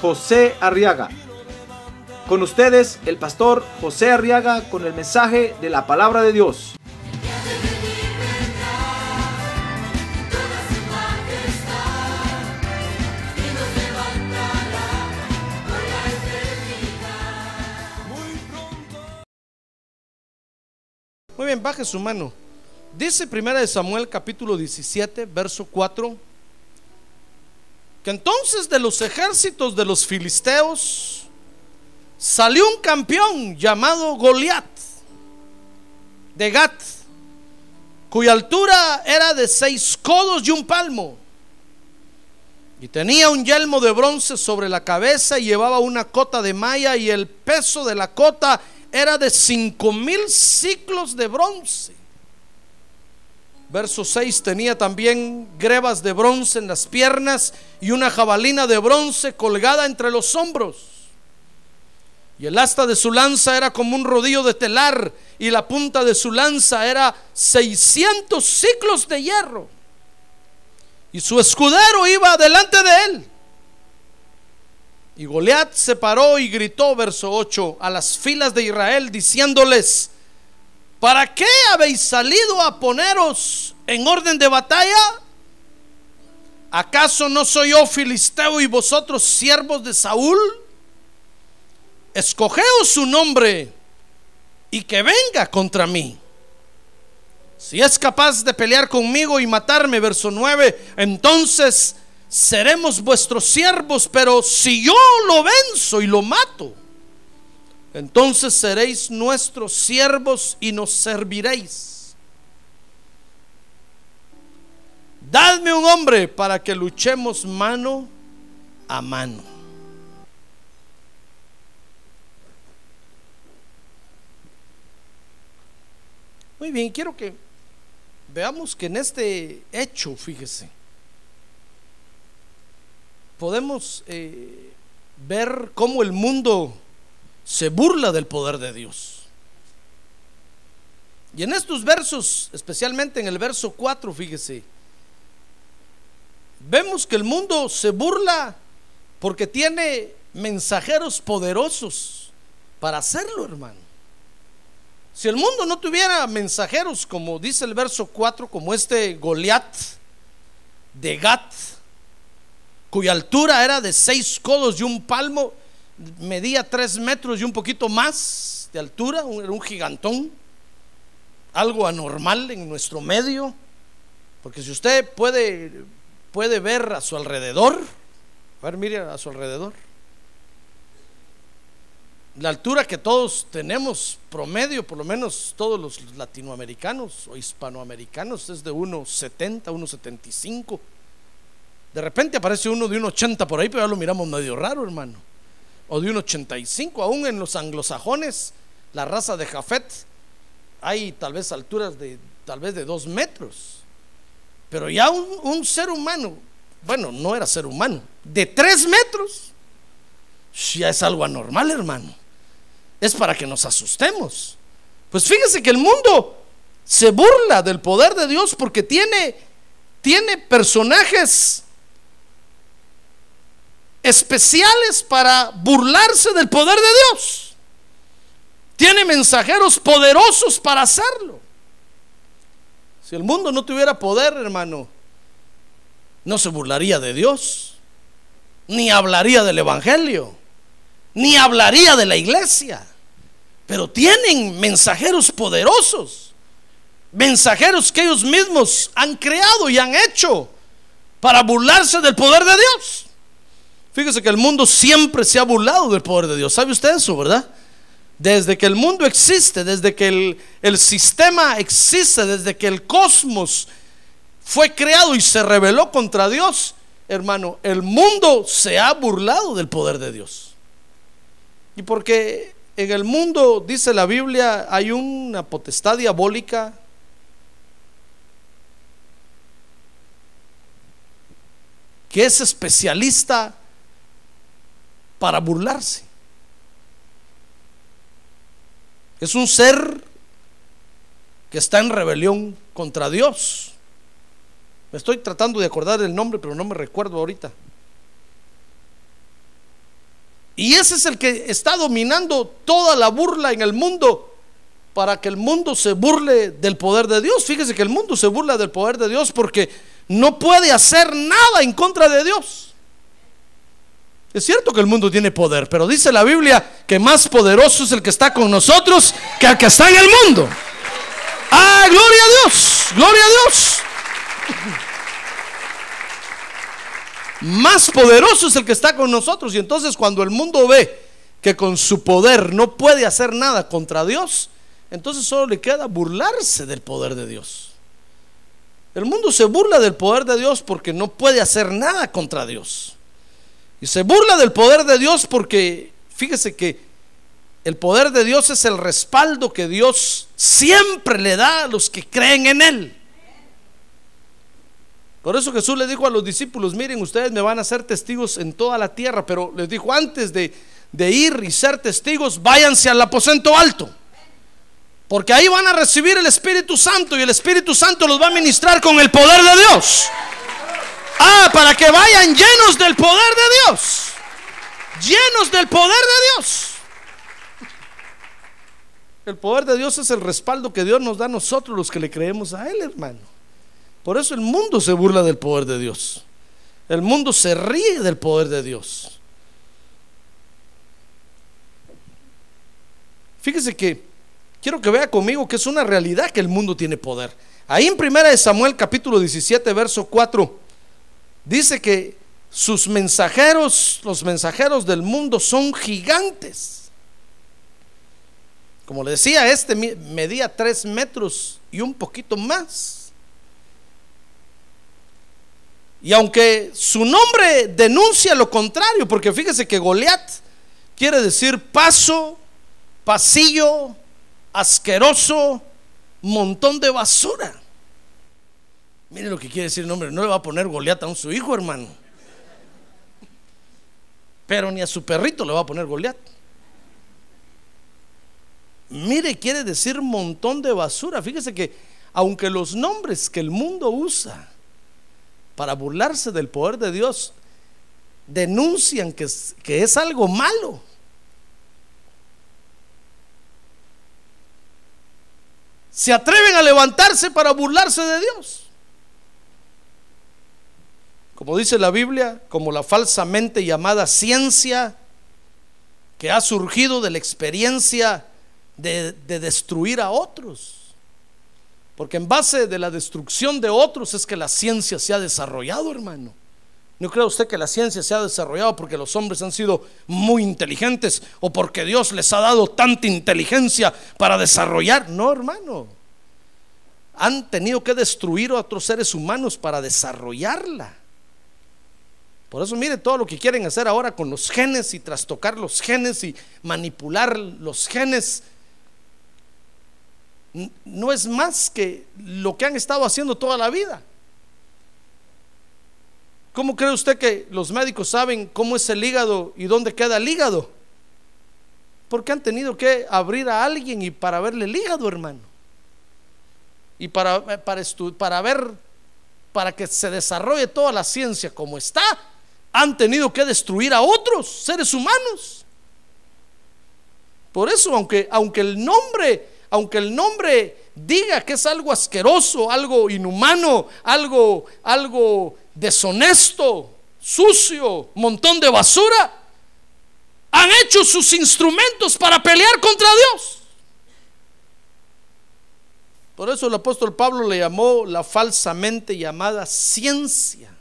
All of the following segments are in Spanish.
José Arriaga. Con ustedes, el pastor José Arriaga con el mensaje de la palabra de Dios. Muy bien, baje su mano. Dice primera de Samuel capítulo 17, verso 4, que entonces de los ejércitos de los filisteos salió un campeón llamado Goliat de Gat, cuya altura era de seis codos y un palmo. Y tenía un yelmo de bronce sobre la cabeza y llevaba una cota de malla y el peso de la cota era de cinco mil ciclos de bronce. Verso 6 tenía también grebas de bronce en las piernas y una jabalina de bronce colgada entre los hombros. Y el asta de su lanza era como un rodillo de telar y la punta de su lanza era 600 ciclos de hierro. Y su escudero iba delante de él. Y Goliat se paró y gritó, verso 8, a las filas de Israel, diciéndoles, ¿para qué habéis salido a poneros en orden de batalla? ¿Acaso no soy yo filisteo y vosotros siervos de Saúl? Escogeos su nombre y que venga contra mí. Si es capaz de pelear conmigo y matarme, verso 9, entonces seremos vuestros siervos, pero si yo lo venzo y lo mato, entonces seréis nuestros siervos y nos serviréis. Dadme un hombre para que luchemos mano a mano. Muy bien, quiero que veamos que en este hecho, fíjese, podemos eh, ver cómo el mundo se burla del poder de Dios. Y en estos versos, especialmente en el verso 4, fíjese, vemos que el mundo se burla porque tiene mensajeros poderosos para hacerlo, hermano. Si el mundo no tuviera mensajeros, como dice el verso 4, como este Goliat de Gat, cuya altura era de seis codos y un palmo, medía tres metros y un poquito más de altura, era un gigantón, algo anormal en nuestro medio, porque si usted puede, puede ver a su alrededor, a ver, mire a su alrededor, la altura que todos tenemos promedio, por lo menos todos los latinoamericanos o hispanoamericanos, es de 1,70, 1,75. De repente aparece uno de 1,80 por ahí, pero ya lo miramos medio raro, hermano. O de 1,85, aún en los anglosajones, la raza de Jafet, hay tal vez alturas de tal vez de 2 metros. Pero ya un, un ser humano, bueno, no era ser humano, de 3 metros, ya es algo anormal, hermano es para que nos asustemos. Pues fíjese que el mundo se burla del poder de Dios porque tiene, tiene personajes especiales para burlarse del poder de Dios. Tiene mensajeros poderosos para hacerlo. Si el mundo no tuviera poder, hermano, no se burlaría de Dios, ni hablaría del Evangelio ni hablaría de la iglesia. Pero tienen mensajeros poderosos, mensajeros que ellos mismos han creado y han hecho para burlarse del poder de Dios. Fíjese que el mundo siempre se ha burlado del poder de Dios. ¿Sabe usted eso, verdad? Desde que el mundo existe, desde que el, el sistema existe, desde que el cosmos fue creado y se rebeló contra Dios, hermano, el mundo se ha burlado del poder de Dios. Y porque en el mundo, dice la Biblia, hay una potestad diabólica que es especialista para burlarse. Es un ser que está en rebelión contra Dios. Me estoy tratando de acordar el nombre, pero no me recuerdo ahorita. Y ese es el que está dominando toda la burla en el mundo para que el mundo se burle del poder de Dios. Fíjese que el mundo se burla del poder de Dios porque no puede hacer nada en contra de Dios. Es cierto que el mundo tiene poder, pero dice la Biblia que más poderoso es el que está con nosotros que el que está en el mundo. Ah, gloria a Dios, gloria a Dios. Más poderoso es el que está con nosotros. Y entonces cuando el mundo ve que con su poder no puede hacer nada contra Dios, entonces solo le queda burlarse del poder de Dios. El mundo se burla del poder de Dios porque no puede hacer nada contra Dios. Y se burla del poder de Dios porque, fíjese que el poder de Dios es el respaldo que Dios siempre le da a los que creen en Él. Por eso Jesús le dijo a los discípulos, miren, ustedes me van a ser testigos en toda la tierra, pero les dijo antes de, de ir y ser testigos, váyanse al aposento alto. Porque ahí van a recibir el Espíritu Santo y el Espíritu Santo los va a ministrar con el poder de Dios. Ah, para que vayan llenos del poder de Dios. Llenos del poder de Dios. El poder de Dios es el respaldo que Dios nos da a nosotros los que le creemos a Él, hermano. Por eso el mundo se burla del poder de Dios. El mundo se ríe del poder de Dios. Fíjese que quiero que vea conmigo que es una realidad que el mundo tiene poder. Ahí en primera de Samuel capítulo 17 verso 4 dice que sus mensajeros, los mensajeros del mundo son gigantes. Como le decía, este medía tres metros y un poquito más. Y aunque su nombre denuncia lo contrario, porque fíjese que Goliat quiere decir paso, pasillo, asqueroso, montón de basura. Mire lo que quiere decir el nombre, no le va a poner Goliat a su hijo, hermano. Pero ni a su perrito le va a poner Goliat. Mire, quiere decir montón de basura. Fíjese que aunque los nombres que el mundo usa para burlarse del poder de Dios denuncian que es, que es algo malo. Se atreven a levantarse para burlarse de Dios. Como dice la Biblia, como la falsamente llamada ciencia que ha surgido de la experiencia de, de, destruir a otros. Porque en base de la destrucción de otros es que la ciencia se ha desarrollado, hermano. ¿No cree usted que la ciencia se ha desarrollado porque los hombres han sido muy inteligentes o porque Dios les ha dado tanta inteligencia para desarrollar? No, hermano. Han tenido que destruir a otros seres humanos para desarrollarla. Por eso mire todo lo que quieren hacer ahora con los genes y trastocar los genes y manipular los genes no es más que lo que han estado haciendo toda la vida. ¿Cómo cree usted que los médicos saben cómo es el hígado y dónde queda el hígado? Porque han tenido que abrir a alguien y para verle el hígado, hermano. Y para, para, para ver, para que se desarrolle toda la ciencia como está, han tenido que destruir a otros seres humanos. Por eso, aunque, aunque el nombre aunque el nombre diga que es algo asqueroso, algo inhumano, algo, algo deshonesto, sucio, montón de basura, han hecho sus instrumentos para pelear contra Dios. Por eso el apóstol Pablo le llamó la falsamente llamada ciencia.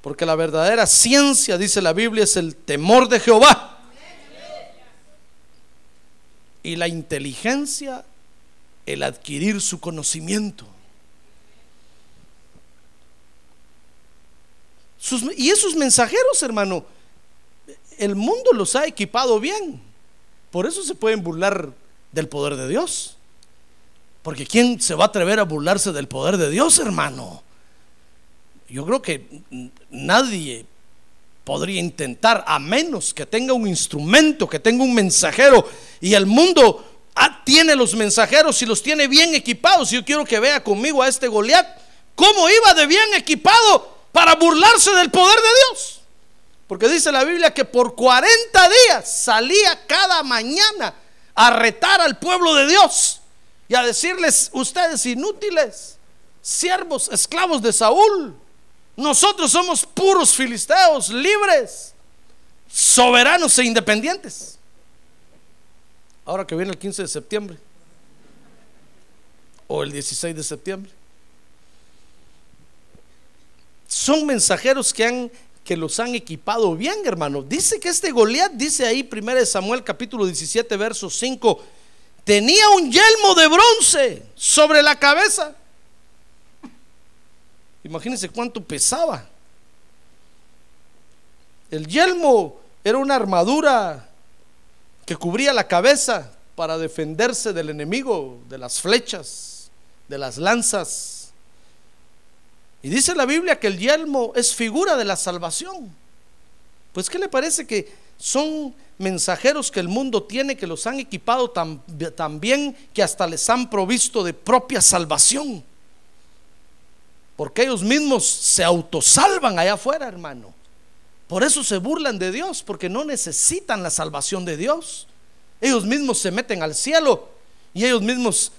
Porque la verdadera ciencia, dice la Biblia, es el temor de Jehová y la inteligencia el adquirir su conocimiento. y esos mensajeros, hermano, el mundo los ha equipado bien. Por eso se pueden burlar del poder de Dios. Porque ¿quién se va a atrever a burlarse del poder de Dios, hermano? Yo creo que nadie podría intentar, a menos que tenga un instrumento, que tenga un mensajero. Y el mundo ah, tiene los mensajeros y los tiene bien equipados. Yo quiero que vea conmigo a este Goliat, cómo iba de bien equipado para burlarse del poder de Dios. Porque dice la Biblia que por 40 días salía cada mañana a retar al pueblo de Dios y a decirles, ustedes inútiles, siervos, esclavos de Saúl, nosotros somos puros filisteos, libres, soberanos e independientes. Ahora que viene el 15 de septiembre o el 16 de septiembre. Son mensajeros que han que los han equipado bien, hermano. Dice que este Goliat dice ahí 1 Samuel capítulo 17 verso 5, tenía un yelmo de bronce sobre la cabeza Imagínense cuánto pesaba. El yelmo era una armadura que cubría la cabeza para defenderse del enemigo, de las flechas, de las lanzas. Y dice la Biblia que el yelmo es figura de la salvación. Pues ¿qué le parece que son mensajeros que el mundo tiene, que los han equipado tan, tan bien que hasta les han provisto de propia salvación? Porque ellos mismos se autosalvan allá afuera, hermano. Por eso se burlan de Dios, porque no necesitan la salvación de Dios. Ellos mismos se meten al cielo y ellos mismos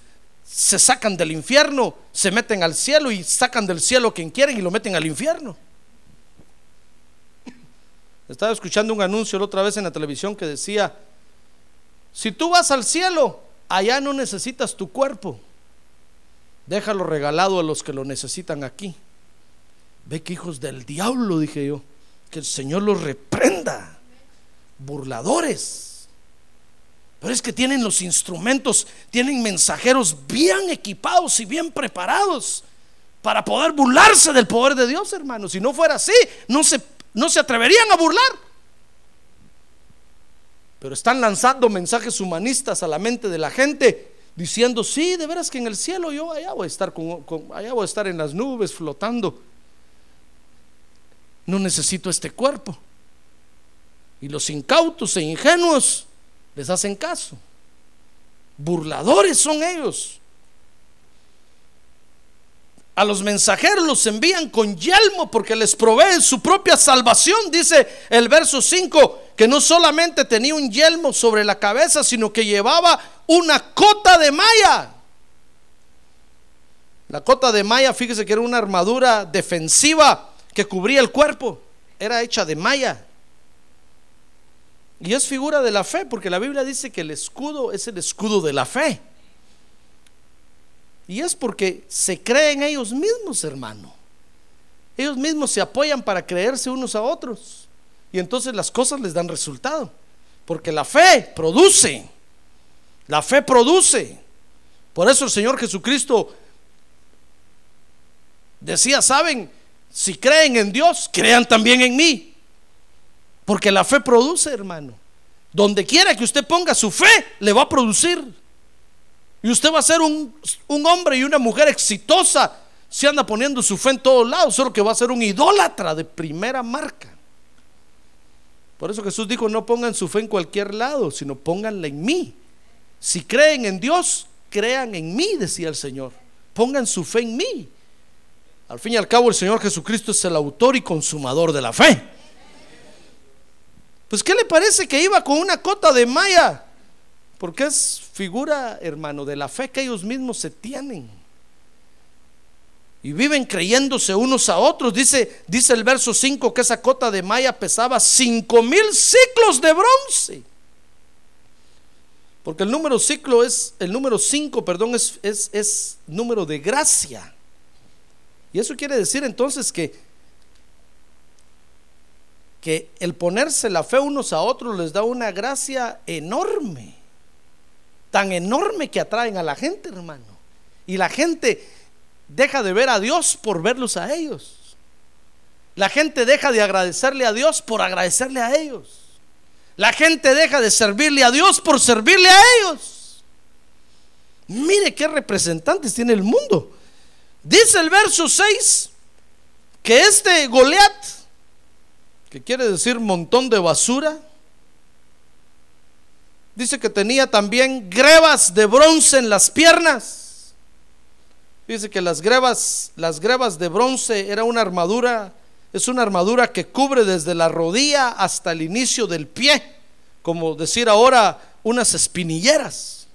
se sacan del infierno, se meten al cielo y sacan del cielo quien quieren y lo meten al infierno. Estaba escuchando un anuncio la otra vez en la televisión que decía, si tú vas al cielo, allá no necesitas tu cuerpo. Déjalo regalado a los que lo necesitan aquí. Ve que hijos del diablo, dije yo. Que el Señor los reprenda. Burladores. Pero es que tienen los instrumentos, tienen mensajeros bien equipados y bien preparados para poder burlarse del poder de Dios, hermanos. Si no fuera así, no se, no se atreverían a burlar. Pero están lanzando mensajes humanistas a la mente de la gente diciendo, sí, de veras que en el cielo yo allá voy a estar, con, voy a estar en las nubes flotando. No necesito este cuerpo. Y los incautos e ingenuos les hacen caso. Burladores son ellos. A los mensajeros los envían con yelmo porque les proveen su propia salvación, dice el verso 5, que no solamente tenía un yelmo sobre la cabeza, sino que llevaba una cota de malla. La cota de malla, fíjese que era una armadura defensiva que cubría el cuerpo, era hecha de malla. Y es figura de la fe, porque la Biblia dice que el escudo es el escudo de la fe. Y es porque se creen ellos mismos, hermano. Ellos mismos se apoyan para creerse unos a otros. Y entonces las cosas les dan resultado. Porque la fe produce. La fe produce. Por eso el Señor Jesucristo decía, ¿saben? Si creen en Dios, crean también en mí. Porque la fe produce, hermano. Donde quiera que usted ponga su fe, le va a producir. Y usted va a ser un, hombre y una mujer exitosa si anda poniendo su fe en todos lados, solo que va a ser un idólatra de primera marca. Por eso Jesús dijo, no pongan su fe en cualquier lado, sino pónganla en mí. Si creen en Dios, crean en mí, decía el Señor. Pongan su fe en mí. Al fin y al cabo, el Señor Jesucristo es el autor y consumador de la fe. Pues, ¿qué le parece que iba con una cota de malla? Porque es figura, hermano, de la fe que ellos mismos se tienen. Y viven creyéndose unos a otros. Dice, dice el verso 5 que esa cota de malla pesaba cinco mil ciclos de bronce. Porque el número ciclo es, el número 5, perdón, es, es, es número de gracia. Y eso quiere decir entonces que, que el ponerse la fe unos a otros les da una gracia enorme tan enorme que atraen a la gente, hermano. Y la gente deja de ver a Dios por verlos a ellos. La gente deja de agradecerle a Dios por agradecerle a ellos. La gente deja de servirle a Dios por servirle a ellos. Mire qué representantes tiene el mundo. Dice el verso 6 que este Goliat, que quiere decir montón de basura, dice que tenía también grebas de bronce en las piernas. Dice que las grebas, las grebas de bronce era una armadura es una armadura que cubre desde la rodilla hasta el inicio del pie, como decir ahora unas espinilleras.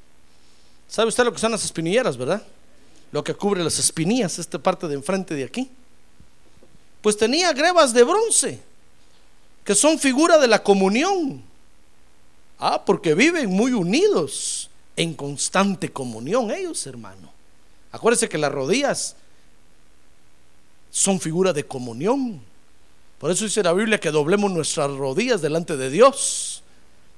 ¿Sabe usted lo que son las espinilleras, verdad? Lo que cubre las espinillas, esta parte de enfrente de aquí. Pues tenía grebas de bronce, que son figura de la comunión. Ah, porque viven muy unidos, en constante comunión ellos, hermano. Acuérdese que las rodillas son figura de comunión. Por eso dice la Biblia que doblemos nuestras rodillas delante de Dios,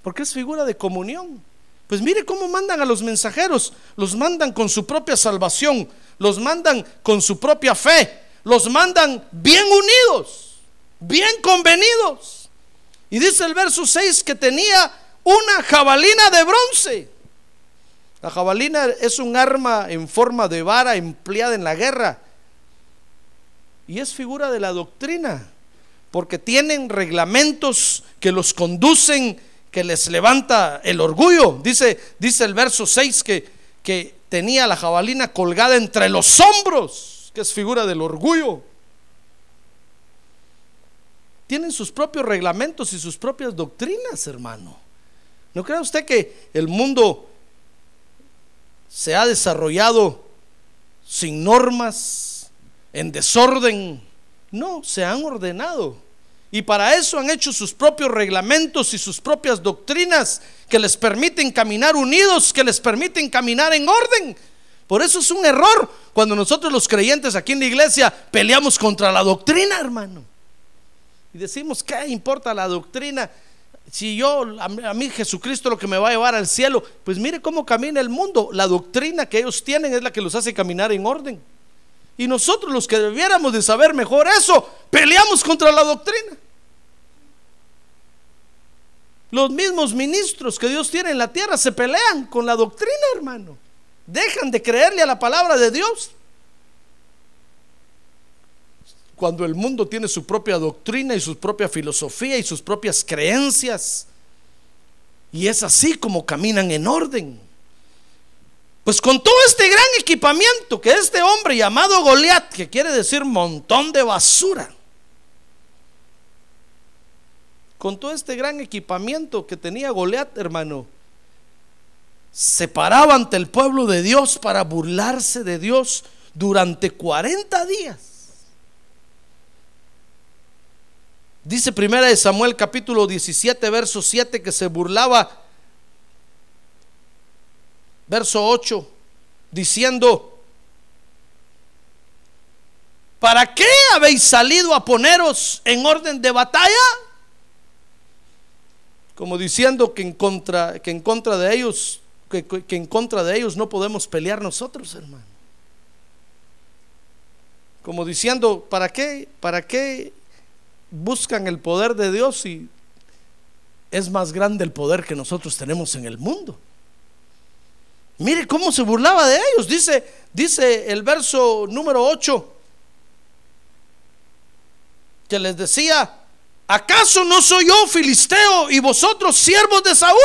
porque es figura de comunión. Pues mire cómo mandan a los mensajeros, los mandan con su propia salvación, los mandan con su propia fe, los mandan bien unidos, bien convenidos. Y dice el verso 6 que tenía una jabalina de bronce. La jabalina es un arma en forma de vara empleada en la guerra y es figura de la doctrina porque tienen reglamentos que los conducen, que les levanta el orgullo. Dice, dice el verso 6 que, que tenía la jabalina colgada entre los hombros, que es figura del orgullo. Tienen sus propios reglamentos y sus propias doctrinas, hermano. ¿No cree usted que el mundo se ha desarrollado sin normas, en desorden? No, se han ordenado. Y para eso han hecho sus propios reglamentos y sus propias doctrinas que les permiten caminar unidos, que les permiten caminar en orden. Por eso es un error cuando nosotros los creyentes aquí en la iglesia peleamos contra la doctrina, hermano. Y decimos, ¿qué importa la doctrina? Si yo, a mí Jesucristo lo que me va a llevar al cielo, pues mire cómo camina el mundo. La doctrina que ellos tienen es la que los hace caminar en orden. Y nosotros los que debiéramos de saber mejor eso, peleamos contra la doctrina. Los mismos ministros que Dios tiene en la tierra se pelean con la doctrina, hermano. Dejan de creerle a la palabra de Dios. Cuando el mundo tiene su propia doctrina y su propia filosofía y sus propias creencias. Y es así como caminan en orden. Pues con todo este gran equipamiento que este hombre llamado Goliat, que quiere decir montón de basura, con todo este gran equipamiento que tenía Goliat, hermano, se paraba ante el pueblo de Dios para burlarse de Dios durante 40 días. Dice primera de Samuel capítulo 17 verso 7 que se burlaba verso 8, diciendo, ¿para qué habéis salido a poneros en orden de batalla? Como diciendo que en contra, que en contra de ellos, que, que en contra de ellos no podemos pelear nosotros, hermano. Como diciendo, ¿para qué? ¿Para qué buscan el poder de Dios si es más grande el poder que nosotros tenemos en el mundo? Mire cómo se burlaba de ellos. Dice, dice el verso número 8 que les decía, ¿acaso no soy yo filisteo y vosotros siervos de Saúl?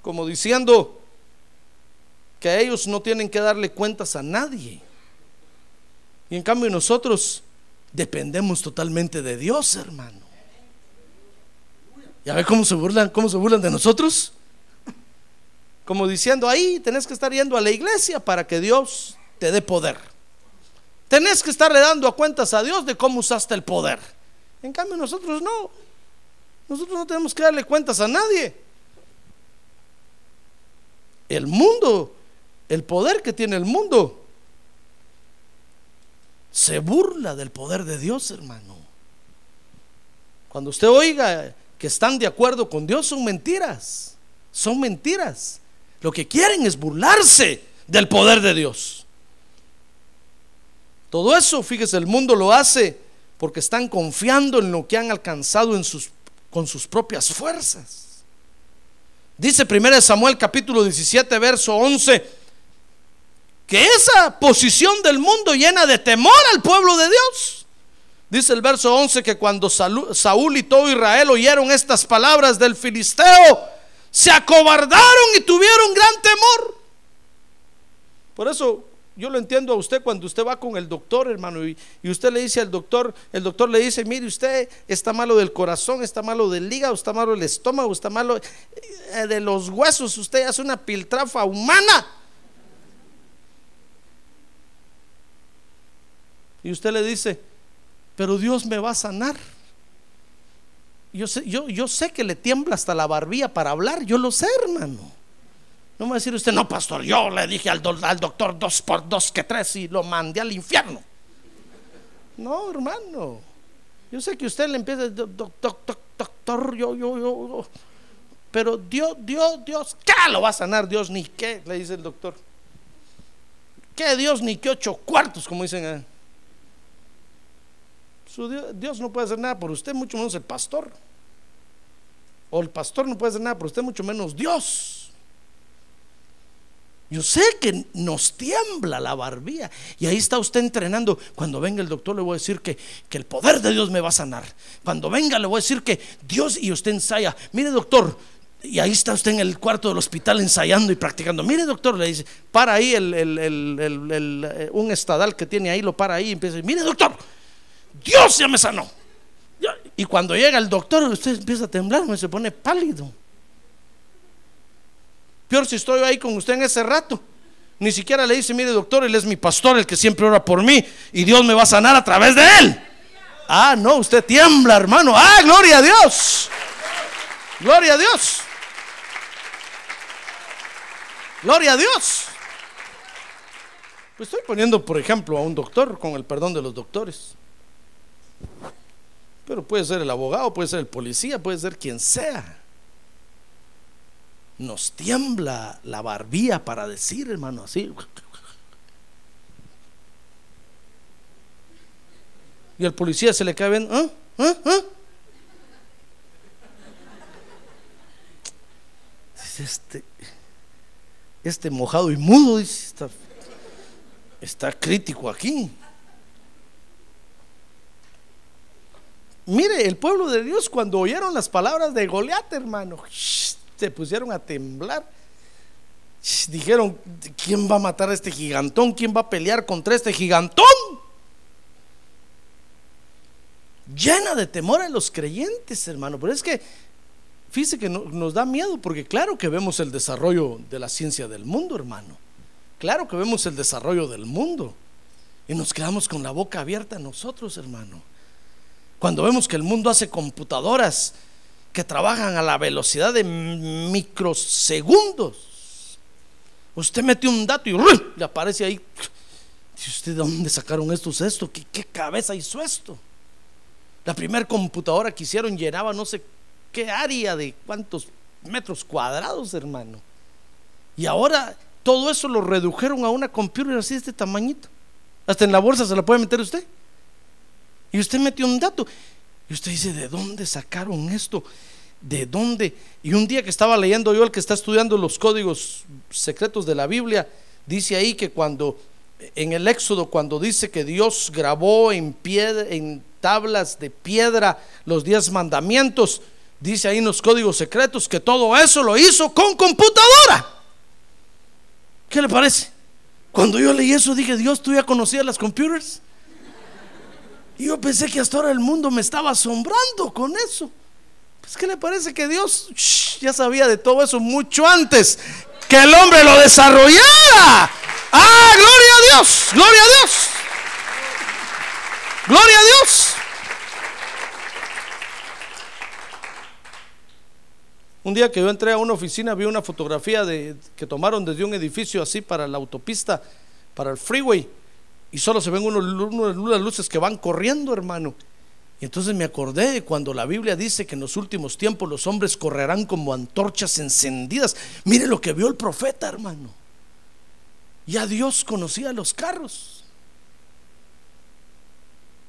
Como diciendo que ellos no tienen que darle cuentas a nadie. Y en cambio nosotros dependemos totalmente de Dios, hermano. ¿Ya ve cómo se burlan, cómo se burlan de nosotros? Como diciendo, ahí tenés que estar yendo a la iglesia para que Dios te dé poder. Tenés que estarle dando a cuentas a Dios de cómo usaste el poder. En cambio nosotros no. Nosotros no tenemos que darle cuentas a nadie. El mundo, el poder que tiene el mundo, se burla del poder de Dios, hermano. Cuando usted oiga que están de acuerdo con Dios, son mentiras. Son mentiras. Lo que quieren es burlarse del poder de Dios. Todo eso, fíjese, el mundo lo hace porque están confiando en lo que han alcanzado con sus propias fuerzas. Dice 1 Samuel capítulo 17, verso 11, que esa posición del mundo llena de temor al pueblo de Dios. Dice el verso 11 que cuando Saúl y todo Israel oyeron estas palabras del filisteo, se acobardaron y tuvieron gran temor. Por eso yo lo entiendo a usted cuando usted va con el doctor, hermano, y, usted le dice al doctor, el doctor le dice, mire, usted está malo del corazón, está malo del hígado, está malo del estómago, está malo eh, de los huesos, usted hace una piltrafa humana. Y usted le dice, pero Dios me va a sanar. Yo sé, yo, yo sé que le tiembla hasta la barbilla para hablar, yo lo sé, hermano. No me va a decir usted, no, pastor, yo le dije al, al doctor dos por dos que tres y lo mandé al infierno. No, hermano. Yo sé que usted le empieza, doctor, yo, yo, yo, pero Dios, Dios, Dios, ¿qué lo va a sanar Dios? Ni qué, le dice el doctor. ¿Qué Dios ni qué ocho cuartos, como dicen? Dios, no puede hacer nada por usted, mucho menos el pastor. O el pastor no puede hacer nada por usted, mucho menos Dios. Yo sé que nos tiembla la barbilla. Y ahí está usted entrenando. Cuando venga el doctor le voy a decir que, que, el poder de Dios me va a sanar. Cuando venga le voy a decir que Dios y usted ensaya. Mire doctor. Y ahí está usted en el cuarto del hospital ensayando y practicando. Mire doctor, le dice, para ahí el, eh, un estadal que tiene ahí, lo para ahí y empieza. Mire doctor, Dios ya me sanó. Y cuando llega el doctor, usted empieza a temblar, se pone pálido. Peor si estoy ahí con usted en ese rato. Ni siquiera le dice, mire doctor, él es mi pastor, el que siempre ora por mí, y Dios me va a sanar a través de él. Ah, no, usted tiembla, hermano. Ah, gloria a Dios. Gloria a Dios. Gloria a Dios. Pues estoy poniendo, por ejemplo, a un doctor, con el perdón de los doctores. Pero puede ser el abogado, puede ser el policía, puede ser quien sea nos tiembla la barbilla para decir, hermano, así. Y el policía se le cae bien, ¿ah? ¿Ah? Este, este mojado y mudo, está crítico aquí. Mire, el pueblo de Dios cuando oyeron las palabras de Goliat, hermano, se pusieron a temblar. Dijeron, ¿quién va a matar a este gigantón? ¿Quién va a pelear contra este gigantón? Llena de temor a los creyentes, hermano. Pero es que, fíjese que nos da miedo porque claro que vemos el desarrollo de la ciencia del mundo, hermano. Claro que vemos el desarrollo del mundo. Y nos quedamos con la boca abierta nosotros, hermano. Cuando vemos que el mundo hace computadoras que trabajan a la velocidad de microsegundos. Usted mete un dato y le aparece ahí. Dice usted, ¿de dónde sacaron estos esto? ¿Qué, ¿Qué, cabeza hizo esto? La primera computadora que hicieron llenaba no sé qué área de cuántos metros cuadrados, hermano. Y ahora todo eso lo redujeron a una computadora así de este tamañito. Hasta en la bolsa se la puede meter usted. Y usted metió un dato. Y usted dice, ¿de dónde sacaron esto? ¿De dónde? Y un día que estaba leyendo yo, el que está estudiando los códigos secretos de la Biblia, dice ahí que cuando, en el Éxodo, cuando dice que Dios grabó en, piedra, en tablas de piedra los diez mandamientos, dice ahí en los códigos secretos que todo eso lo hizo con computadora. ¿Qué le parece? Cuando yo leí eso dije, Dios, ¿tú ya conocías las computers? Y yo pensé que hasta ahora el mundo me estaba asombrando con eso. Pues, ¿qué le parece que Dios ya sabía de todo eso mucho antes que el hombre lo desarrollara? ¡Ah, gloria a Dios! ¡Gloria a Dios! ¡Gloria a Dios! Un día que yo entré a una oficina vi una fotografía de, que tomaron desde un edificio así para la autopista, para el freeway y solo se ven unos, unas luces que van corriendo, hermano. Y entonces me acordé cuando la Biblia dice que en los últimos tiempos los hombres correrán como antorchas encendidas. Mire lo que vio el profeta, hermano. Ya Dios conocía los carros.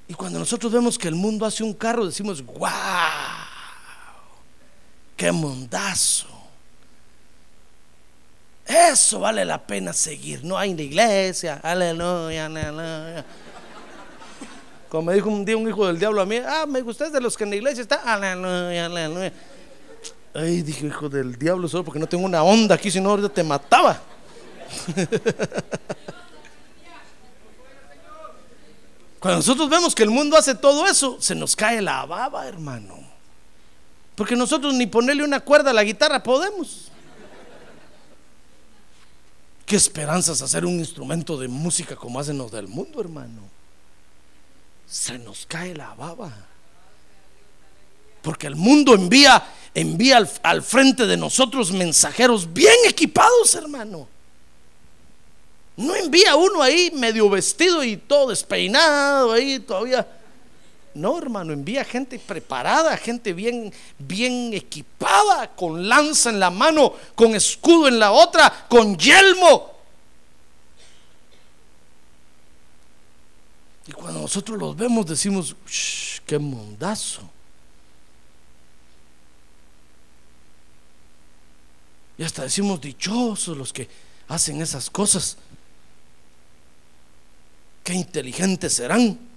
Y cuando nosotros vemos que el mundo hace un carro, decimos, wow. qué mundazo. Eso vale la pena seguir. No hay en la iglesia. Aleluya, aleluya. Como me dijo un día un hijo del diablo a mí, ah, me gusta de los que en la iglesia está. Aleluya, aleluya. Ay, dije, hijo del diablo, solo porque no tengo una onda aquí, si no ahorita te mataba. Cuando nosotros vemos que el mundo hace todo eso, se nos cae la baba, hermano. Porque nosotros ni ponerle una cuerda a la guitarra podemos. Qué esperanzas hacer un instrumento de música como hacen los del mundo, hermano. Se nos cae la baba. Porque el mundo envía, envía al, al frente de nosotros mensajeros bien equipados, hermano. No envía uno ahí medio vestido y todo despeinado ahí todavía. No, hermano, envía gente preparada, gente bien, bien equipada, con lanza en la mano, con escudo en la otra, con yelmo. Y cuando nosotros los vemos decimos, qué mundazo. Y hasta decimos dichosos los que hacen esas cosas. Qué inteligentes serán.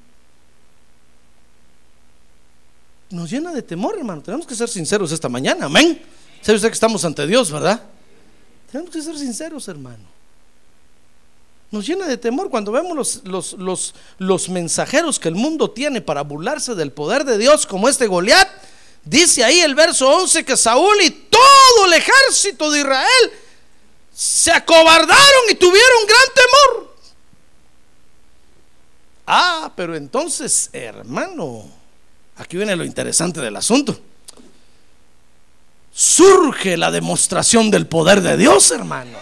Nos llena de temor, hermano. Tenemos que ser sinceros esta mañana. Amén. Sabe usted que estamos ante Dios, ¿verdad? Tenemos que ser sinceros, hermano. Nos llena de temor cuando vemos los, los, los, los mensajeros que el mundo tiene para burlarse del poder de Dios, como este Goliat. Dice ahí el verso 11 que Saúl y todo el ejército de Israel se acobardaron y tuvieron gran temor. Ah, pero entonces, hermano, aquí viene lo interesante del asunto. Surge la demostración del poder de Dios, hermano.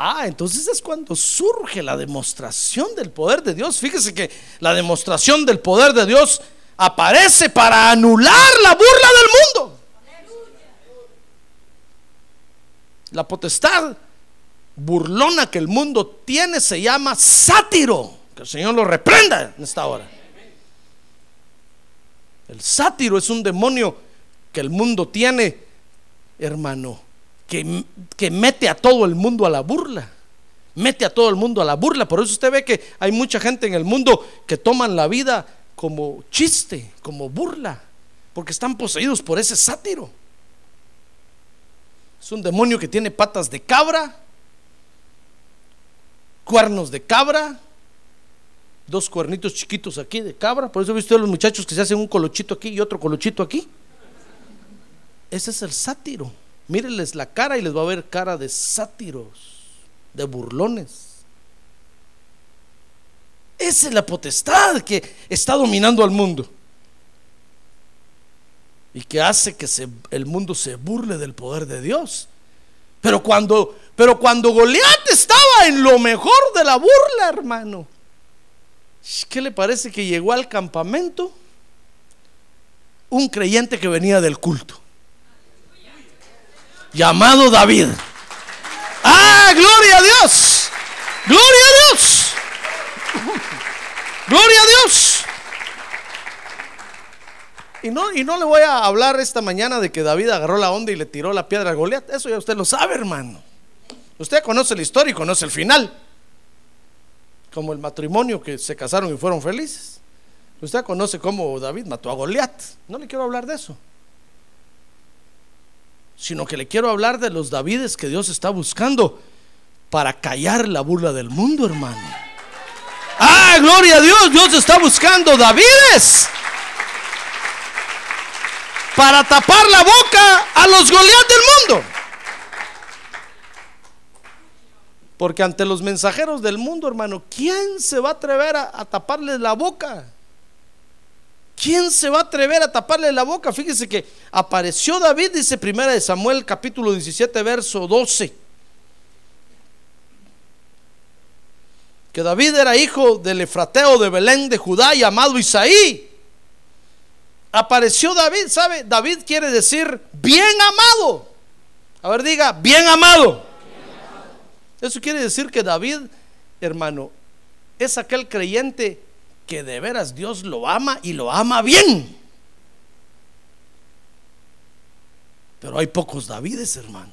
Ah, entonces es cuando surge la demostración del poder de Dios. Fíjese que la demostración del poder de Dios aparece para anular la burla del mundo. La potestad burlona que el mundo tiene se llama sátiro. Que el Señor lo reprenda en esta hora. El sátiro es un demonio que el mundo tiene, hermano, que, que mete a todo el mundo a la burla. Mete a todo el mundo a la burla. Por eso usted ve que hay mucha gente en el mundo que toman la vida como chiste, como burla, porque están poseídos por ese sátiro. Es un demonio que tiene patas de cabra, cuernos de cabra, dos cuernitos chiquitos aquí de cabra. Por eso he visto a los muchachos que se hacen un colochito aquí y otro colochito aquí. Ese es el sátiro. Mírenles la cara y les va a ver cara de sátiros, de burlones. Esa es la potestad que está dominando al mundo. Y que hace que el mundo se burle del poder de Dios. Pero cuando, pero cuando Goliat estaba en lo mejor de la burla, hermano, ¿qué le parece que llegó al campamento? Un creyente que venía del culto, llamado David. ¡Ah, gloria a Dios! ¡Gloria a Dios! ¡Gloria a Dios! Y no, y no le voy a hablar esta mañana de que David agarró la onda y le tiró la piedra a Goliat. Eso ya usted lo sabe, hermano. Usted conoce la historia y conoce el final. Como el matrimonio que se casaron y fueron felices. Usted conoce cómo David mató a Goliat. No le quiero hablar de eso. Sino que le quiero hablar de los Davides que Dios está buscando para callar la burla del mundo, hermano. Ah, gloria a Dios. Dios está buscando Davides para tapar la boca a los Goliat del mundo. Porque ante los mensajeros del mundo, hermano, ¿quién se va a atrever a, a taparles la boca? ¿Quién se va a atrever a taparle la boca? Fíjese que apareció David, dice primera de Samuel capítulo 17, verso 12. Que David era hijo del Efrateo de Belén de Judá llamado Isaí apareció David, ¿sabe? David quiere decir bien amado. A ver, diga, bien amado. Eso quiere decir que David, hermano, es aquel creyente que de veras Dios lo ama y lo ama bien. Pero hay pocos Davides, hermano.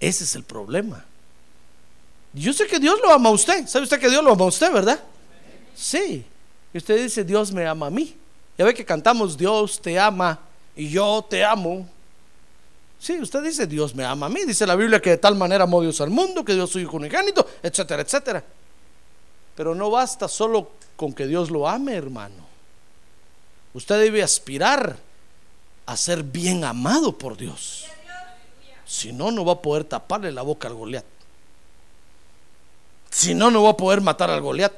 Ese es el problema. Yo sé que Dios lo ama a usted. ¿Sabe usted que Dios lo ama a usted, verdad? Sí. Y usted dice, Dios me ama a mí. Ya ve que cantamos, Dios te ama y yo te amo. Sí, usted dice, Dios me ama a mí. Dice la Biblia que de tal manera amó Dios al mundo, que Dios su Hijo unigénito, etcétera, etcétera. Pero no basta solo con que Dios lo ame, hermano. Usted debe aspirar a ser bien amado por Dios. Si no, no va a poder taparle la boca al Goliat. Si no, no va a poder matar al Goliat.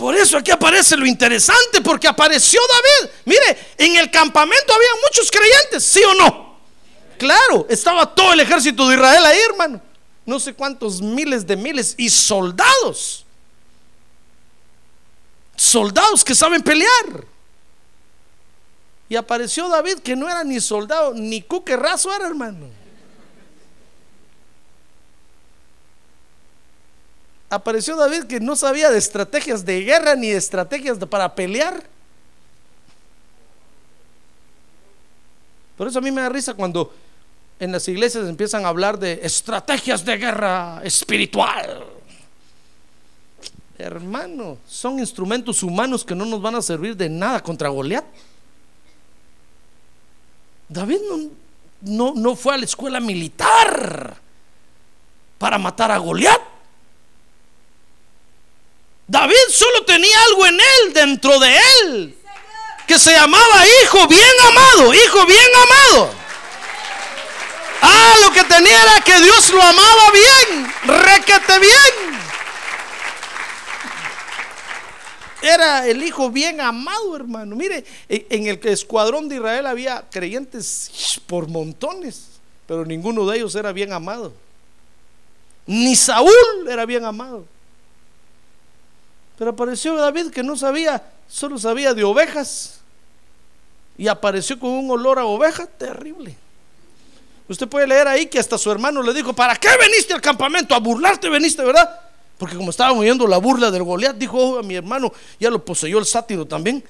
Por eso aquí aparece lo interesante, porque apareció David. Mire, en el campamento había muchos creyentes, ¿sí o no? Claro, estaba todo el ejército de Israel ahí, hermano. No sé cuántos miles de miles y soldados. Soldados que saben pelear. Y apareció David que no era ni soldado, ni cuquerrazo era, hermano. Apareció David que no sabía de estrategias de guerra ni de estrategias para pelear. Por eso a mí me da risa cuando en las iglesias empiezan a hablar de estrategias de guerra espiritual. Hermano, son instrumentos humanos que no nos van a servir de nada contra Goliat. David no, no, fue a la escuela militar para matar a Goliat. David solo tenía algo en él, dentro de él, que se llamaba hijo bien amado, hijo bien amado. Ah, lo que tenía era que Dios lo amaba bien, requete bien. Era el hijo bien amado, hermano. Mire, en el escuadrón de Israel había creyentes por montones, pero ninguno de ellos era bien amado. Ni Saúl era bien amado. Pero apareció David que no sabía, solo sabía de ovejas. Y apareció con un olor a oveja terrible. Usted puede leer ahí que hasta su hermano le dijo, ¿para qué veniste al campamento? A burlarte veniste, ¿verdad? Porque como estaban oyendo la burla del Goliat, dijo oh, a mi hermano, ya lo poseyó el sátiro también.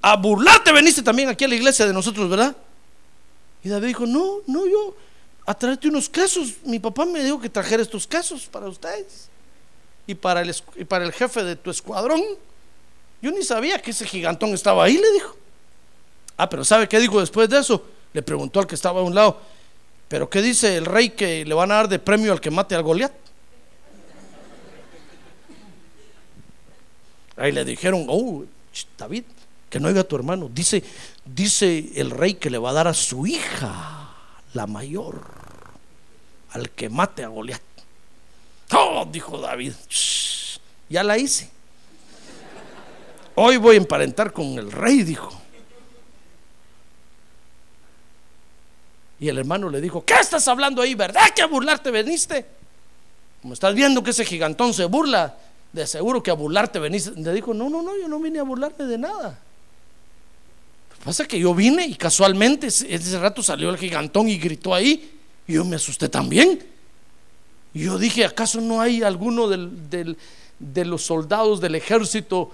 A burlarte veniste también aquí a la iglesia de nosotros, ¿verdad? Y David dijo, no, no, yo a traerte unos quesos. Mi papá me dijo que trajera estos quesos para ustedes y para el, y para el jefe de tu escuadrón. Yo ni sabía que ese gigantón estaba ahí, le dijo. Ah, pero ¿sabe qué dijo después de eso? Le preguntó al que estaba a un lado, ¿pero qué dice el rey que le van a dar de premio al que mate al Goliat? Ahí le dijeron, oh, David, que no oiga a tu hermano. Dice, dice el rey que le va a dar a su hija, la mayor, al que mate a Goliat. Oh, dijo David, ya la hice. Hoy voy a emparentar con el rey, dijo. Y el hermano le dijo, ¿qué estás hablando ahí? ¿Verdad que a burlarte veniste? Como estás viendo que ese gigantón se burla de seguro que a burlarte venís. Le dijo, no, no, no, yo no vine a burlarme de nada. Pasa que yo vine y casualmente ese rato salió el gigantón y gritó ahí. Y yo me asusté también. Y yo dije, ¿acaso no hay alguno de los soldados del ejército,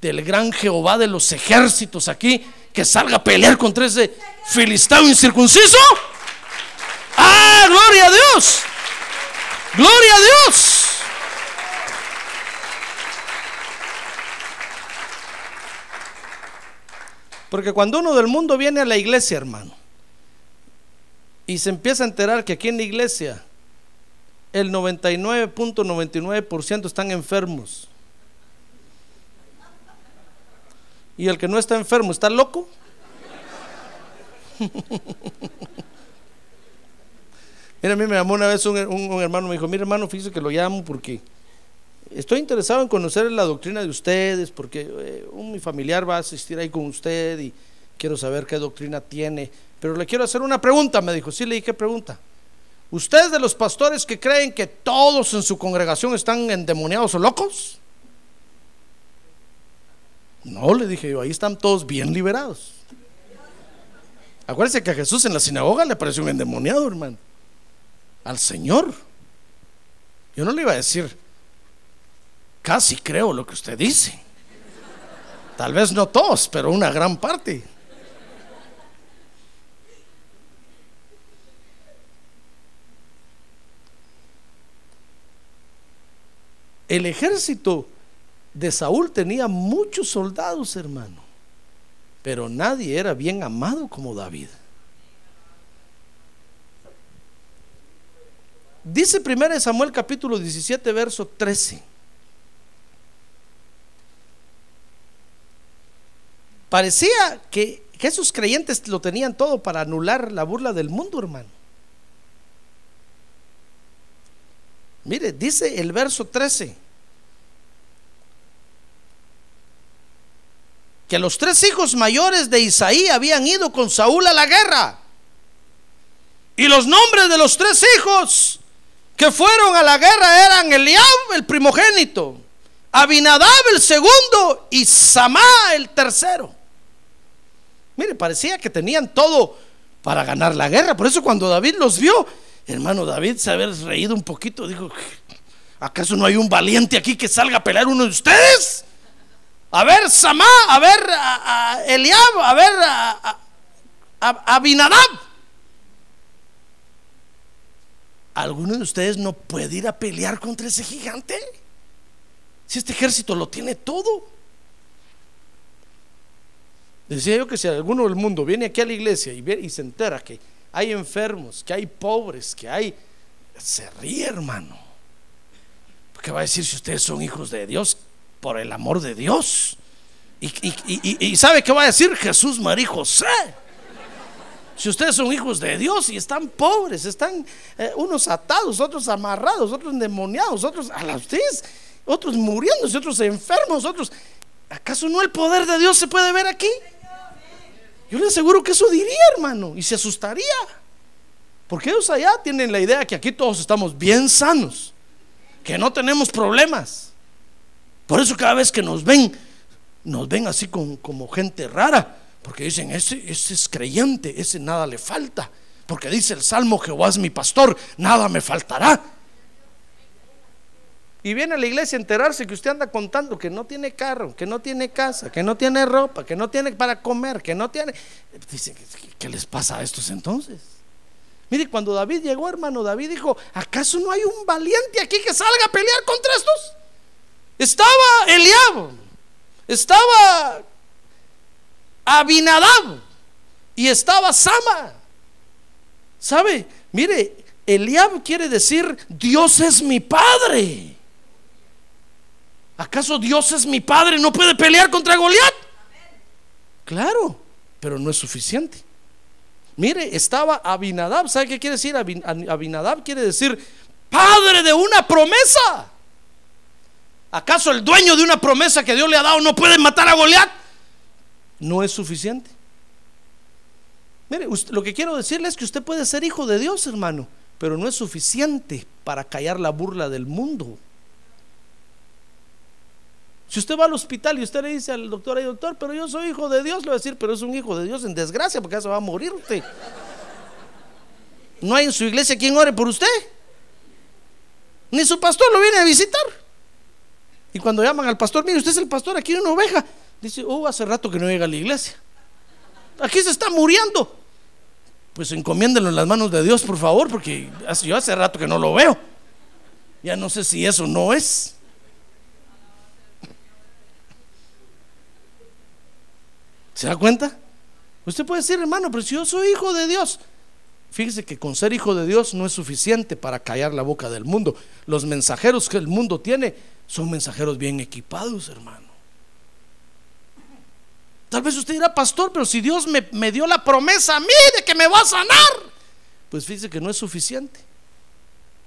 del gran Jehová de los ejércitos aquí, que salga a pelear contra ese filisteo incircunciso? ¡Ah, gloria a Dios! ¡Gloria a Dios! Porque cuando uno del mundo viene a la iglesia, hermano, y se empieza a enterar que aquí en la iglesia el 99.99% están enfermos. Y el que no está enfermo está loco. Mira, a mí me llamó una vez un, hermano, me dijo, mira hermano, fíjese que lo llamo porque estoy interesado en conocer la doctrina de ustedes, porque eh, un, mi familiar va a asistir ahí con usted y quiero saber qué doctrina tiene. Pero le quiero hacer una pregunta, me dijo. Sí, le dije, ¿qué pregunta? ¿Ustedes de los pastores que creen que todos en su congregación están endemoniados o locos? No, le dije yo, ahí están todos bien liberados. Acuérdense que a Jesús en la sinagoga le pareció un endemoniado, hermano. Al Señor. Yo no le iba a decir, Casi creo lo que usted dice. Tal vez no todos, pero una gran parte. El ejército de Saúl tenía muchos soldados, hermano, pero nadie era bien amado como David. Dice 1 Samuel capítulo 17, verso 13. Parecía que, que esos creyentes lo tenían todo para anular la burla del mundo, hermano. Mire, dice el verso 13. Que los tres hijos mayores de Isaí habían ido con Saúl a la guerra. Y los nombres de los tres hijos que fueron a la guerra eran Eliab, el primogénito, Abinadab, el segundo, y Samá, el tercero. Mire, parecía que tenían todo para ganar la guerra. Por eso cuando David los vio, hermano David se había reído un poquito, dijo, ¿acaso no hay un valiente aquí que salga a pelear uno de ustedes? A ver, Samá, a ver, a, Eliab, a ver, a, Abinadab. ¿Alguno de ustedes no puede ir a pelear contra ese gigante? Si este ejército lo tiene todo. Decía yo que si alguno del mundo viene aquí a la iglesia y, y se entera que hay enfermos, que hay pobres, que hay... Se ríe, hermano. ¿Qué va a decir si ustedes son hijos de Dios por el amor de Dios? Y, ¿sabe qué va a decir Jesús, María José? Si ustedes son hijos de Dios y están pobres, están eh, unos atados, otros amarrados, otros endemoniados, otros a las ustedes, otros muriéndose, otros enfermos, otros. ¿Acaso no el poder de Dios se puede ver aquí? Yo le aseguro que eso diría, hermano, y se asustaría. Porque ellos allá tienen la idea que aquí todos estamos bien sanos, que no tenemos problemas. Por eso cada vez que nos ven, nos ven así como gente rara. Porque dicen, ese, es creyente, ese nada le falta. Porque dice el Salmo, Jehová es mi pastor, nada me faltará. Y viene a la iglesia a enterarse que usted anda contando que no tiene carro, que no tiene casa, que no tiene ropa, que no tiene para comer, que no tiene... Dice, ¿qué les pasa a estos entonces? Mire, cuando David llegó, hermano, David dijo, ¿acaso no hay un valiente aquí que salga a pelear contra estos? Estaba Eliab, estaba Abinadab y estaba Sama. ¿Sabe? Mire, Eliab quiere decir Dios es mi padre. ¿Acaso Dios es mi padre? ¿No puede pelear contra Goliat? Claro, pero no es suficiente. Mire, estaba Abinadab. ¿Sabe qué quiere decir? Abinadab quiere decir padre de una promesa. ¿Acaso el dueño de una promesa que Dios le ha dado no puede matar a Goliat? no es suficiente. Mire, lo que quiero decirle es que usted puede ser hijo de Dios, hermano, pero no es suficiente para callar la burla del mundo. Si usted va al hospital y usted le dice al doctor, ay doctor, pero yo soy hijo de Dios, le va a decir, pero es un hijo de Dios en desgracia porque ya se va a morir usted. No hay en su iglesia quien ore por usted. Ni su pastor lo viene a visitar. Y cuando llaman al pastor, mire, usted es el pastor, aquí hay una oveja. Dice, oh, hace rato que no llega a la iglesia. Aquí se está muriendo. Pues encomiéndelo en las manos de Dios, por favor, porque yo hace rato que no lo veo. Ya no sé si eso no es. ¿Se da cuenta? Usted puede decir, hermano, pero si yo soy hijo de Dios. Fíjese que con ser hijo de Dios no es suficiente para callar la boca del mundo. Los mensajeros que el mundo tiene son mensajeros bien equipados, hermano. Tal vez usted dirá, pastor, pero si Dios me, dio la promesa a mí de que me va a sanar, pues fíjese que no es suficiente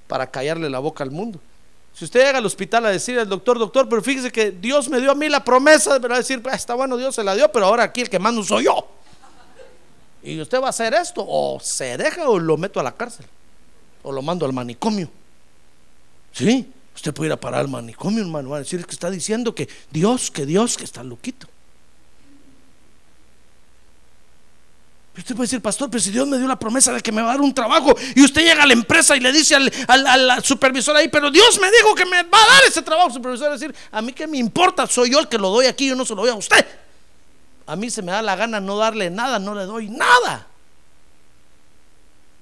para callarle la boca al mundo. Si usted llega al hospital a decir al doctor, doctor, pero fíjese que Dios me dio a mí la promesa, va a decir, ah, está bueno, Dios se la dio, pero ahora aquí el que mando soy yo. Y usted va a hacer esto, o se deja o lo meto a la cárcel, o lo mando al manicomio. Sí, usted puede ir a parar al manicomio, hermano, a decir que está diciendo que Dios, que Dios, que está loquito. Usted puede decir, pastor, pero si Dios me dio la promesa de que me va a dar un trabajo y usted llega a la empresa y le dice al, supervisor ahí, pero Dios me dijo que me va a dar ese trabajo. El supervisor va a decir, a mí que me importa, soy yo el que lo doy aquí, yo no se lo doy a usted. A mí se me da la gana no darle nada, no le doy nada.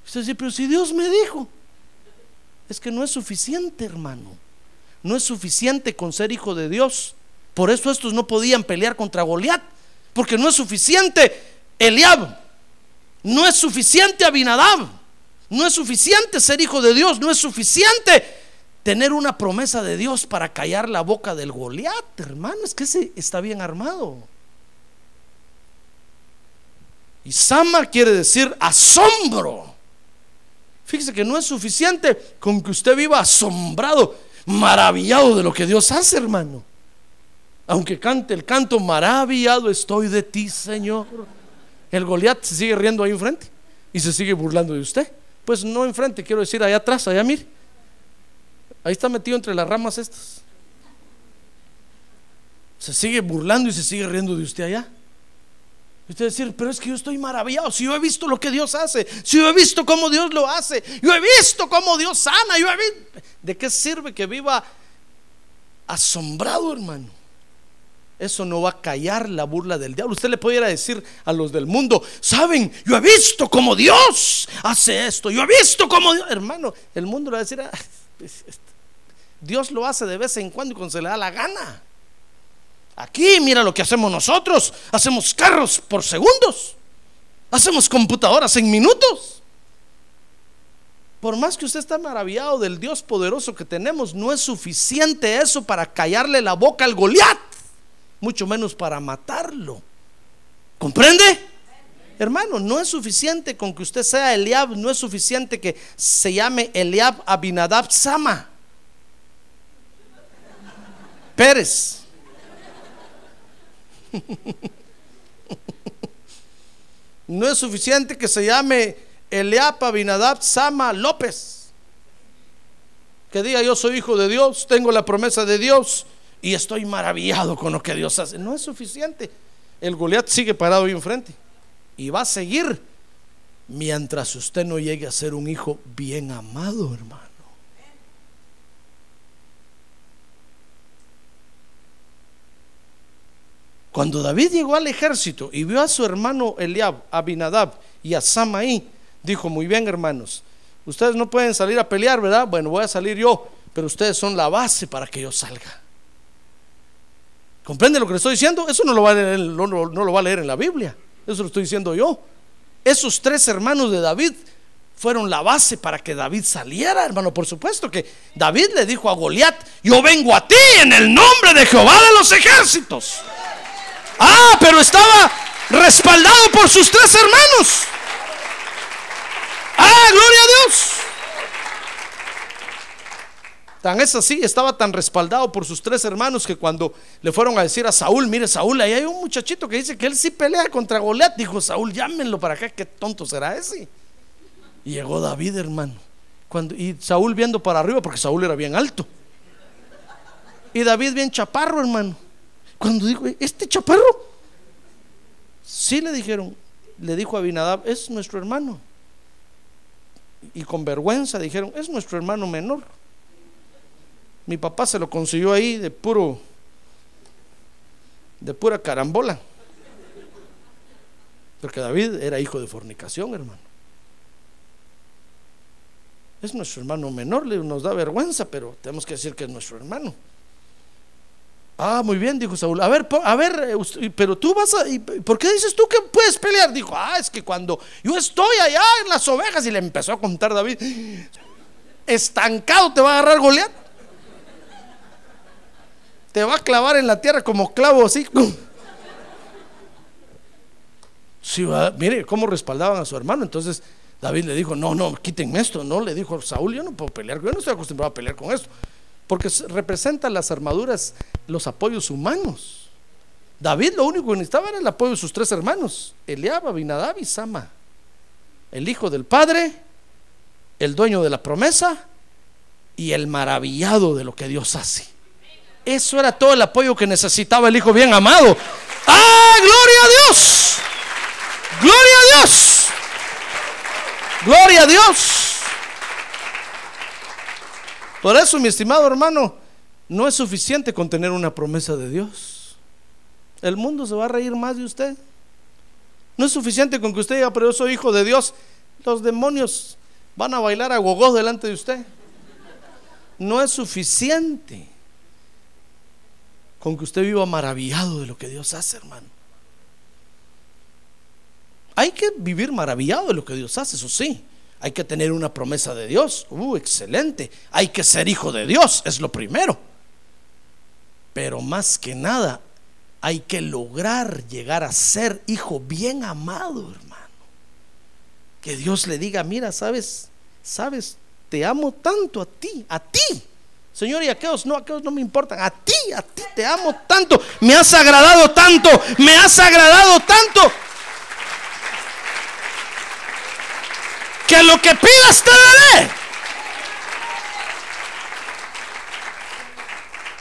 Usted dice, pero si Dios me dijo, es que no es suficiente, hermano. No es suficiente con ser hijo de Dios. Por eso estos no podían pelear contra Goliat, porque no es suficiente Eliab, no es suficiente Abinadab, no es suficiente ser hijo de Dios, no es suficiente tener una promesa de Dios para callar la boca del Goliat, hermano, es que ese está bien armado. Y Sama quiere decir asombro. Fíjese que no es suficiente con que usted viva asombrado, maravillado de lo que Dios hace, hermano. Aunque cante el canto, maravillado estoy de ti, Señor. El Goliat se sigue riendo ahí enfrente y se sigue burlando de usted. Pues no enfrente, quiero decir allá atrás, allá mire. Ahí está metido entre las ramas estas. Se sigue burlando y se sigue riendo de usted allá. Usted decir, pero es que yo estoy maravillado. Si yo he visto lo que Dios hace, si yo he visto cómo Dios lo hace, yo he visto cómo Dios sana, yo he visto. ¿De qué sirve que viva asombrado, hermano? Eso no va a callar la burla del diablo. Usted le pudiera decir a los del mundo, saben, yo he visto cómo Dios hace esto, yo he visto cómo Dios, hermano, el mundo le va a decir, ah, Dios lo hace de vez en cuando y cuando se le da la gana. Aquí mira lo que hacemos nosotros. Hacemos carros por segundos. Hacemos computadoras en minutos. Por más que usted está maravillado del Dios poderoso que tenemos, no es suficiente eso para callarle la boca al Goliat, mucho menos para matarlo. ¿Comprende? Hermano, no es suficiente con que usted sea Eliab, no es suficiente que se llame Eliab Abinadab Sama. Pérez. No es suficiente que se llame Eliapa Binadab Sama López. Que diga yo soy hijo de Dios, tengo la promesa de Dios y estoy maravillado con lo que Dios hace. No es suficiente. El Goliat sigue parado ahí enfrente y va a seguir mientras usted no llegue a ser un hijo bien amado, hermano. Cuando David llegó al ejército y vio a su hermano Eliab, Abinadab y a Samaí, dijo, muy bien hermanos, ustedes no pueden salir a pelear, ¿verdad? Bueno, voy a salir yo, pero ustedes son la base para que yo salga. ¿Comprende lo que le estoy diciendo? Eso no lo va a leer, no, lo va a leer en la Biblia, eso lo estoy diciendo yo. Esos tres hermanos de David fueron la base para que David saliera, hermano. Por supuesto que David le dijo a Goliat, yo vengo a ti en el nombre de Jehová de los ejércitos. Ah, pero estaba respaldado por sus tres hermanos. Ah, gloria a Dios. Tan es así, estaba tan respaldado por sus tres hermanos que cuando le fueron a decir a Saúl, mire Saúl, ahí hay un muchachito que dice que él sí pelea contra Goliat, dijo Saúl, llámenlo para acá, qué tonto será ese. Y llegó David, hermano. Cuando, y Saúl viendo para arriba, porque Saúl era bien alto. Y David bien chaparro, hermano. Cuando dijo, ¿este chaparro? Sí le dijeron, le dijo a Abinadab, es nuestro hermano. Y con vergüenza dijeron, es nuestro hermano menor. Mi papá se lo consiguió ahí de puro, de pura carambola. Porque David era hijo de fornicación, hermano. Es nuestro hermano menor, nos da vergüenza, pero tenemos que decir que es nuestro hermano. Ah, muy bien, dijo Saúl. A ver, a ver, eh, pero tú vas a. ¿Por qué dices tú que puedes pelear? Dijo, ah, es que cuando yo estoy allá en las ovejas, y le empezó a contar David, estancado te va a agarrar Goliat. Te va a clavar en la tierra como clavo así. Sí, mire cómo respaldaban a su hermano. Entonces David le dijo, no, no, quítenme esto. No, le dijo Saúl, yo no puedo pelear, yo no estoy acostumbrado a pelear con esto porque representan las armaduras, los apoyos humanos. David lo único que necesitaba era el apoyo de sus tres hermanos, Eliab, Abinadab y Sama, el hijo del padre, el dueño de la promesa y el maravillado de lo que Dios hace. Eso era todo el apoyo que necesitaba el hijo bien amado. ¡Ah, gloria a Dios! ¡Gloria a Dios! ¡Gloria a Dios! Por eso, mi estimado hermano, no es suficiente con tener una promesa de Dios. El mundo se va a reír más de usted. No es suficiente con que usted diga, pero yo soy hijo de Dios. Los demonios van a bailar a gogó delante de usted. No es suficiente. con que usted viva maravillado de lo que Dios hace, hermano. Hay que vivir maravillado de lo que Dios hace, eso sí. Hay que tener una promesa de Dios. Uh, excelente. Hay que ser hijo de Dios, es lo primero. Pero más que nada, hay que lograr llegar a ser hijo bien amado, hermano. Que Dios le diga, mira, sabes, sabes, te amo tanto a ti, a ti. Señor, y aquellos no, aquellos no me importan. A ti, a ti te amo tanto. Me has agradado tanto. Me has agradado tanto. Que lo que pidas te daré.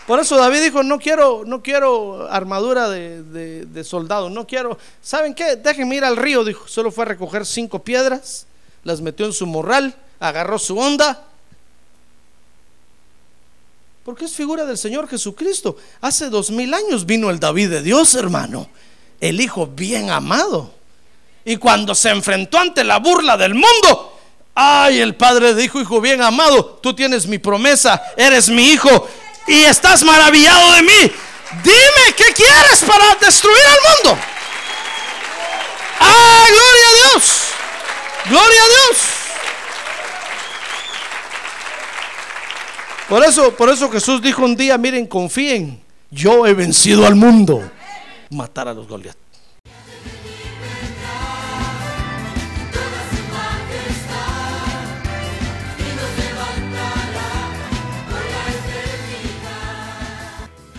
Por eso David dijo, no quiero, no quiero armadura de, de, soldado, no quiero, ¿saben qué? Déjenme ir al río, dijo. Solo fue a recoger cinco piedras, las metió en su morral, agarró su onda. Porque es figura del Señor Jesucristo. Hace dos mil años vino el David de Dios, hermano. El Hijo bien amado. Y cuando se enfrentó ante la burla del mundo, ay, el Padre dijo, hijo bien amado, tú tienes mi promesa, eres mi hijo y estás maravillado de mí. Dime qué quieres para destruir al mundo. Ah, gloria a Dios. Gloria a Dios. Por eso, por eso Jesús dijo un día, miren, confíen, yo he vencido al mundo. Matar a los Goliat.